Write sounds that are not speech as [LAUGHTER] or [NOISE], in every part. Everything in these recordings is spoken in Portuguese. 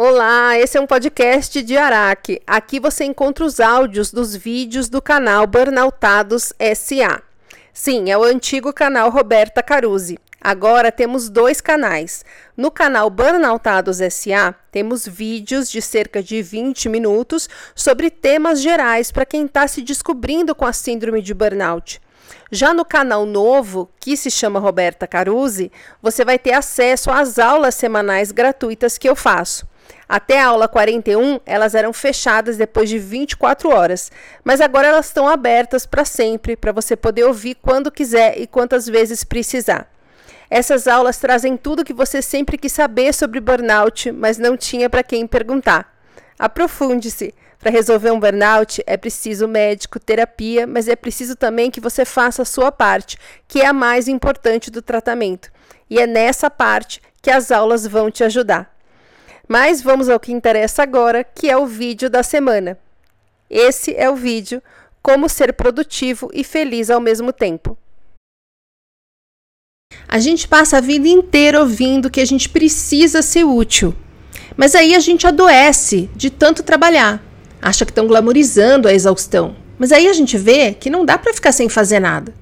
Olá, esse é um podcast de Araque. Aqui você encontra os áudios dos vídeos do canal Burnoutados SA. Sim, é o antigo canal Roberta Caruzzi. Agora temos dois canais. No canal Burnoutados SA, temos vídeos de cerca de 20 minutos sobre temas gerais para quem está se descobrindo com a síndrome de burnout. Já no canal novo, que se chama Roberta Caruzzi, você vai ter acesso às aulas semanais gratuitas que eu faço. Até a aula 41, elas eram fechadas depois de 24 horas, mas agora elas estão abertas para sempre, para você poder ouvir quando quiser e quantas vezes precisar. Essas aulas trazem tudo que você sempre quis saber sobre burnout, mas não tinha para quem perguntar. Aprofunde-se. Para resolver um burnout é preciso médico, terapia, mas é preciso também que você faça a sua parte, que é a mais importante do tratamento. E é nessa parte que as aulas vão te ajudar. Mas vamos ao que interessa agora, que é o vídeo da semana. Esse é o vídeo Como ser produtivo e feliz ao mesmo tempo. A gente passa a vida inteira ouvindo que a gente precisa ser útil. Mas aí a gente adoece de tanto trabalhar. Acha que estão glamorizando a exaustão. Mas aí a gente vê que não dá para ficar sem fazer nada.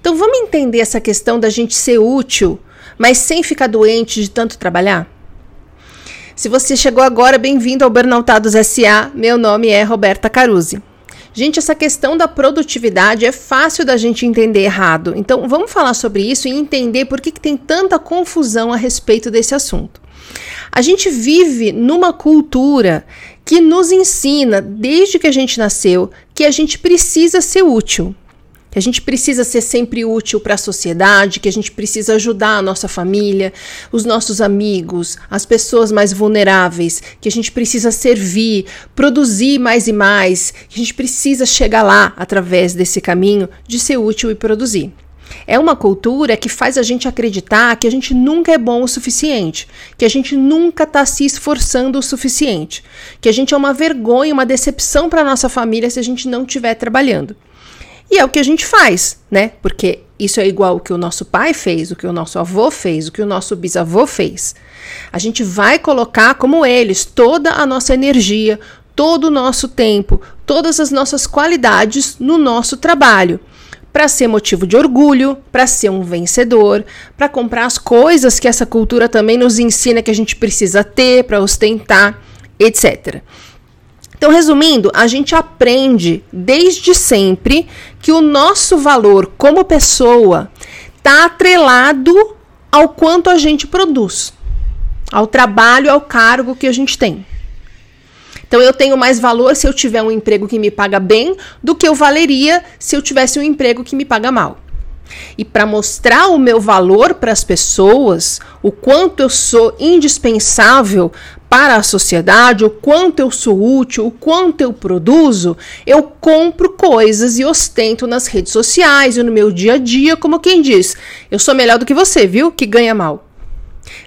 Então vamos entender essa questão da gente ser útil, mas sem ficar doente de tanto trabalhar? Se você chegou agora, bem-vindo ao Burnoutados SA. Meu nome é Roberta Caruzzi. Gente, essa questão da produtividade é fácil da gente entender errado. Então, vamos falar sobre isso e entender por que, que tem tanta confusão a respeito desse assunto. A gente vive numa cultura que nos ensina, desde que a gente nasceu, que a gente precisa ser útil que a gente precisa ser sempre útil para a sociedade, que a gente precisa ajudar a nossa família, os nossos amigos, as pessoas mais vulneráveis, que a gente precisa servir, produzir mais e mais, que a gente precisa chegar lá através desse caminho de ser útil e produzir. É uma cultura que faz a gente acreditar que a gente nunca é bom o suficiente, que a gente nunca está se esforçando o suficiente, que a gente é uma vergonha, uma decepção para nossa família se a gente não estiver trabalhando. E é o que a gente faz, né? Porque isso é igual o que o nosso pai fez, o que o nosso avô fez, o que o nosso bisavô fez. A gente vai colocar, como eles, toda a nossa energia, todo o nosso tempo, todas as nossas qualidades no nosso trabalho. Para ser motivo de orgulho, para ser um vencedor, para comprar as coisas que essa cultura também nos ensina que a gente precisa ter, para ostentar, etc. Então, resumindo, a gente aprende desde sempre que o nosso valor como pessoa está atrelado ao quanto a gente produz, ao trabalho, ao cargo que a gente tem. Então eu tenho mais valor se eu tiver um emprego que me paga bem do que eu valeria se eu tivesse um emprego que me paga mal. E para mostrar o meu valor para as pessoas, o quanto eu sou indispensável para a sociedade, o quanto eu sou útil, o quanto eu produzo, eu compro coisas e ostento nas redes sociais e no meu dia a dia, como quem diz: eu sou melhor do que você, viu? Que ganha mal.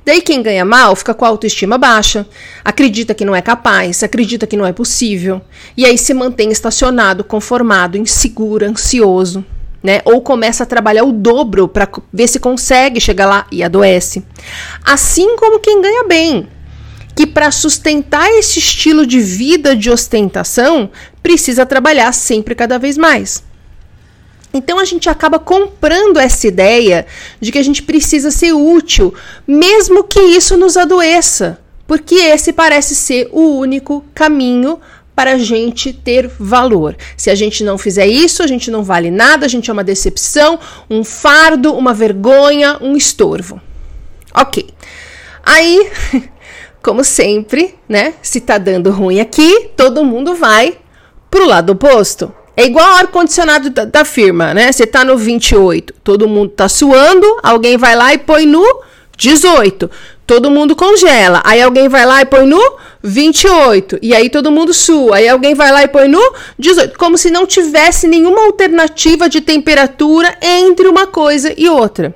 Daí quem ganha mal fica com a autoestima baixa, acredita que não é capaz, acredita que não é possível, e aí se mantém estacionado, conformado, inseguro, ansioso né? Ou começa a trabalhar o dobro para ver se consegue chegar lá e adoece. Assim como quem ganha bem, que para sustentar esse estilo de vida de ostentação precisa trabalhar sempre cada vez mais. Então a gente acaba comprando essa ideia de que a gente precisa ser útil, mesmo que isso nos adoeça, porque esse parece ser o único caminho para a gente ter valor. Se a gente não fizer isso, a gente não vale nada, a gente é uma decepção, um fardo, uma vergonha, um estorvo. Ok. Aí, [LAUGHS] como sempre, né? Se tá dando ruim aqui, todo mundo vai pro lado oposto. É igual ao ar-condicionado da, da, firma, né? Você tá no 28, todo mundo tá suando, alguém vai lá e põe no 18. Todo mundo congela. Aí alguém vai lá e põe no 28. E aí todo mundo sua. Aí alguém vai lá e põe no 18. Como se não tivesse nenhuma alternativa de temperatura entre uma coisa e outra.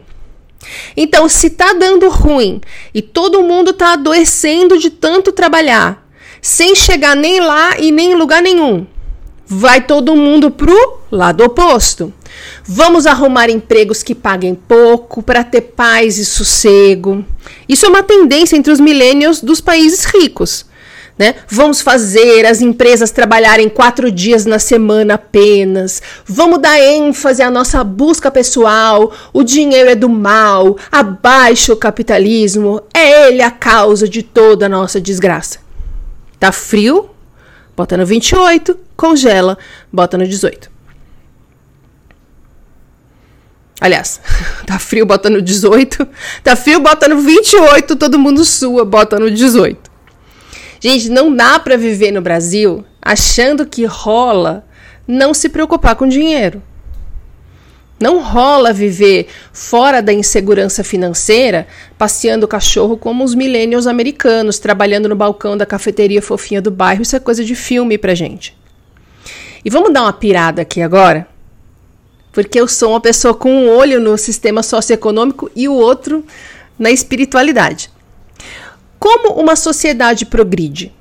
Então, se tá dando ruim e todo mundo tá adoecendo de tanto trabalhar, sem chegar nem lá e nem em lugar nenhum, vai todo mundo pro lado oposto. Vamos arrumar empregos que paguem pouco para ter paz e sossego. Isso é uma tendência entre os millennials dos países ricos. Né? Vamos fazer as empresas trabalharem quatro dias na semana apenas. Vamos dar ênfase à nossa busca pessoal. O dinheiro é do mal. Abaixo o capitalismo. É ele a causa de toda a nossa desgraça. Tá frio? Bota no 28. Congela. Bota no 18. Aliás, [LAUGHS] tá frio, bota no 18. Tá frio, bota no 28. Todo mundo sua, bota no 18. Gente, não dá para viver no Brasil achando que rola não se preocupar com dinheiro. Não rola viver fora da insegurança financeira, passeando o cachorro como os millennials americanos, trabalhando no balcão da cafeteria fofinha do bairro. Isso é coisa de filme pra gente. E vamos dar uma pirada aqui agora? Porque eu sou uma pessoa com um olho no sistema socioeconômico e o outro na espiritualidade. Como uma sociedade progride?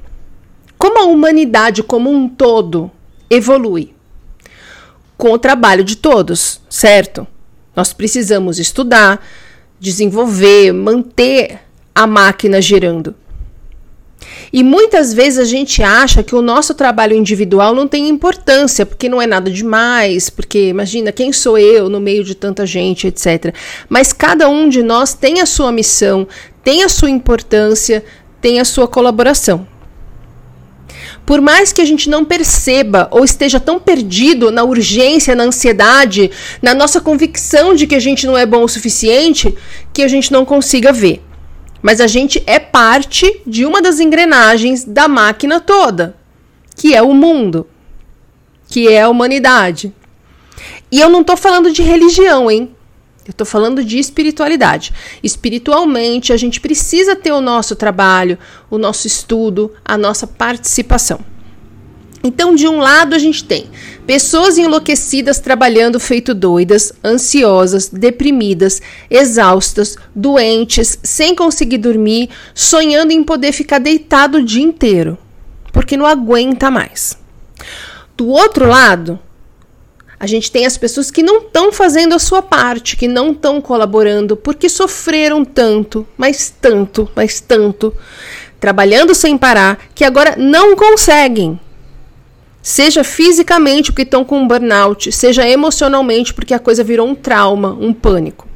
Como a humanidade como um todo evolui? Com o trabalho de todos, certo? Nós precisamos estudar, desenvolver, manter a máquina girando. E muitas vezes a gente acha que o nosso trabalho individual não tem importância, porque não é nada demais, porque imagina, quem sou eu no meio de tanta gente, etc. Mas cada um de nós tem a sua missão, tem a sua importância, tem a sua colaboração. Por mais que a gente não perceba ou esteja tão perdido na urgência, na ansiedade, na nossa convicção de que a gente não é bom o suficiente, que a gente não consiga ver mas a gente é parte de uma das engrenagens da máquina toda, que é o mundo, que é a humanidade. E eu não estou falando de religião, hein? Eu estou falando de espiritualidade. Espiritualmente, a gente precisa ter o nosso trabalho, o nosso estudo, a nossa participação. Então, de um lado, a gente tem pessoas enlouquecidas trabalhando feito doidas, ansiosas, deprimidas, exaustas, doentes, sem conseguir dormir, sonhando em poder ficar deitado o dia inteiro, porque não aguenta mais. Do outro lado, a gente tem as pessoas que não estão fazendo a sua parte, que não estão colaborando, porque sofreram tanto, mas tanto, mas tanto, trabalhando sem parar, que agora não conseguem Seja fisicamente porque estão com um burnout, seja emocionalmente porque a coisa virou um trauma, um pânico.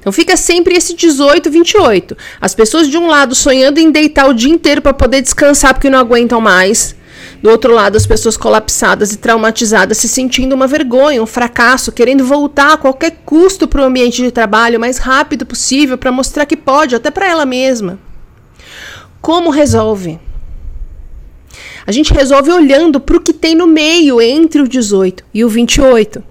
Então fica sempre esse 18, 28. As pessoas de um lado sonhando em deitar o dia inteiro para poder descansar porque não aguentam mais. Do outro lado, as pessoas colapsadas e traumatizadas se sentindo uma vergonha, um fracasso, querendo voltar a qualquer custo para o ambiente de trabalho o mais rápido possível para mostrar que pode, até para ela mesma. Como resolve? A gente resolve olhando para o que tem no meio entre o 18 e o 28.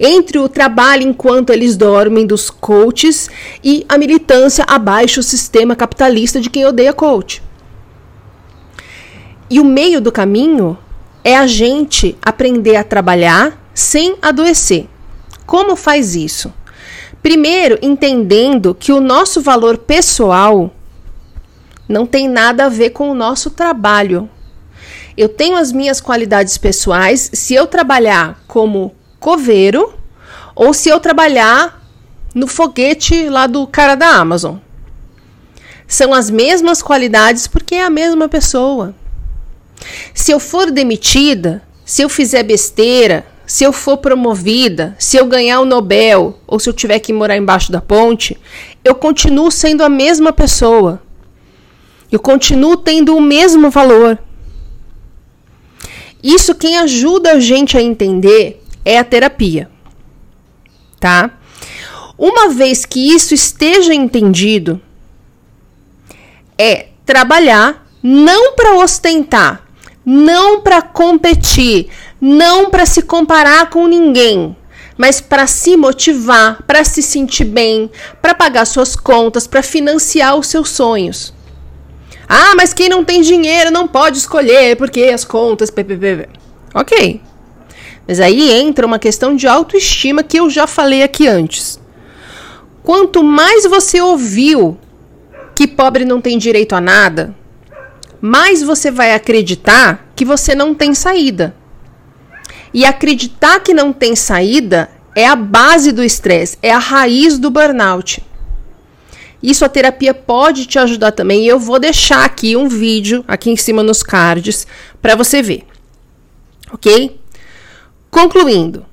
Entre o trabalho enquanto eles dormem dos coaches e a militância abaixo do sistema capitalista de quem odeia coach. E o meio do caminho é a gente aprender a trabalhar sem adoecer. Como faz isso? Primeiro, entendendo que o nosso valor pessoal não tem nada a ver com o nosso trabalho. Eu tenho as minhas qualidades pessoais se eu trabalhar como coveiro ou se eu trabalhar no foguete lá do cara da Amazon. São as mesmas qualidades porque é a mesma pessoa. Se eu for demitida, se eu fizer besteira, se eu for promovida, se eu ganhar o Nobel ou se eu tiver que morar embaixo da ponte, eu continuo sendo a mesma pessoa. Eu continuo tendo o mesmo valor. Isso quem ajuda a gente a entender é a terapia. Tá? Uma vez que isso esteja entendido, é trabalhar não para ostentar, não para competir, não para se comparar com ninguém, mas para se motivar, para se sentir bem, para pagar suas contas, para financiar os seus sonhos. Ah, mas quem não tem dinheiro não pode escolher porque as contas. PPP. Ok. Mas aí entra uma questão de autoestima que eu já falei aqui antes. Quanto mais você ouviu que pobre não tem direito a nada, mais você vai acreditar que você não tem saída. E acreditar que não tem saída é a base do estresse, é a raiz do burnout. Isso a terapia pode te ajudar também. E eu vou deixar aqui um vídeo aqui em cima nos cards para você ver. OK? Concluindo.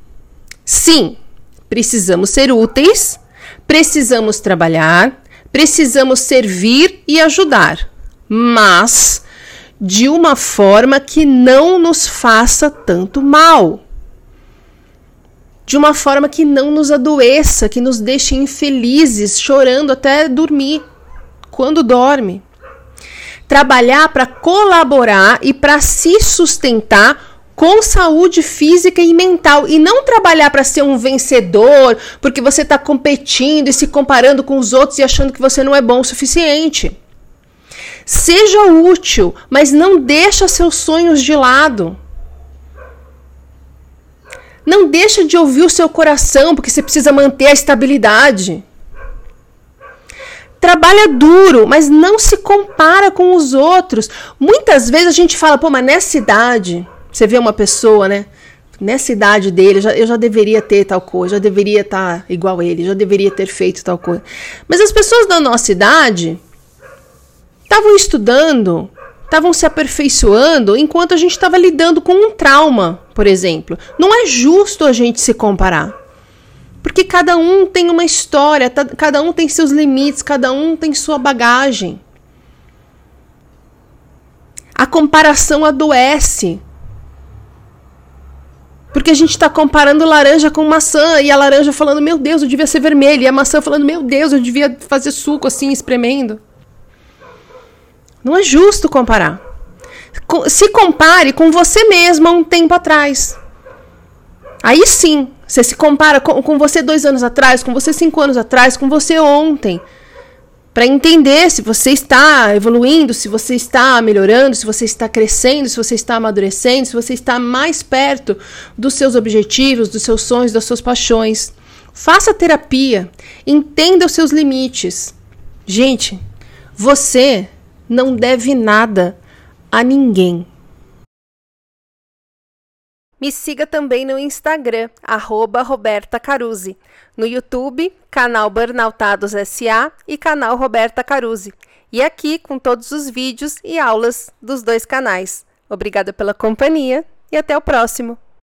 Sim, precisamos ser úteis, precisamos trabalhar, precisamos servir e ajudar, mas de uma forma que não nos faça tanto mal. De uma forma que não nos adoeça, que nos deixe infelizes, chorando até dormir, quando dorme. Trabalhar para colaborar e para se sustentar com saúde física e mental e não trabalhar para ser um vencedor, porque você está competindo e se comparando com os outros e achando que você não é bom o suficiente. Seja útil, mas não deixa seus sonhos de lado. Não deixa de ouvir o seu coração, porque você precisa manter a estabilidade. Trabalha duro, mas não se compara com os outros. Muitas vezes a gente fala, pô, mas nessa idade, você vê uma pessoa, né? Nessa idade dele, eu já, deveria ter tal coisa, já deveria estar tá igual a ele, já deveria ter feito tal coisa. Mas as pessoas da nossa idade estavam estudando, estavam se aperfeiçoando enquanto a gente estava lidando com um trauma, por exemplo. Não é justo a gente se comparar. Porque cada um tem uma história, cada um tem seus limites, cada um tem sua bagagem. A comparação adoece. Porque a gente está comparando laranja com maçã e a laranja falando, meu Deus, eu devia ser vermelha, e a maçã falando, meu Deus, eu devia fazer suco assim, espremendo. Não é justo comparar. Se compare com você mesmo há um tempo atrás. Aí sim, você se compara com, com você dois anos atrás, com você cinco anos atrás, com você ontem para entender se você está evoluindo, se você está melhorando, se você está crescendo, se você está amadurecendo, se você está mais perto dos seus objetivos, dos seus sonhos, das suas paixões. Faça terapia, entenda os seus limites. Gente, você não deve nada a ninguém. Me siga também no Instagram, arroba Roberta Caruzzi. No YouTube, canal Burnoutados SA e canal Roberta Caruzzi. E aqui com todos os vídeos e aulas dos dois canais. Obrigada pela companhia e até o próximo!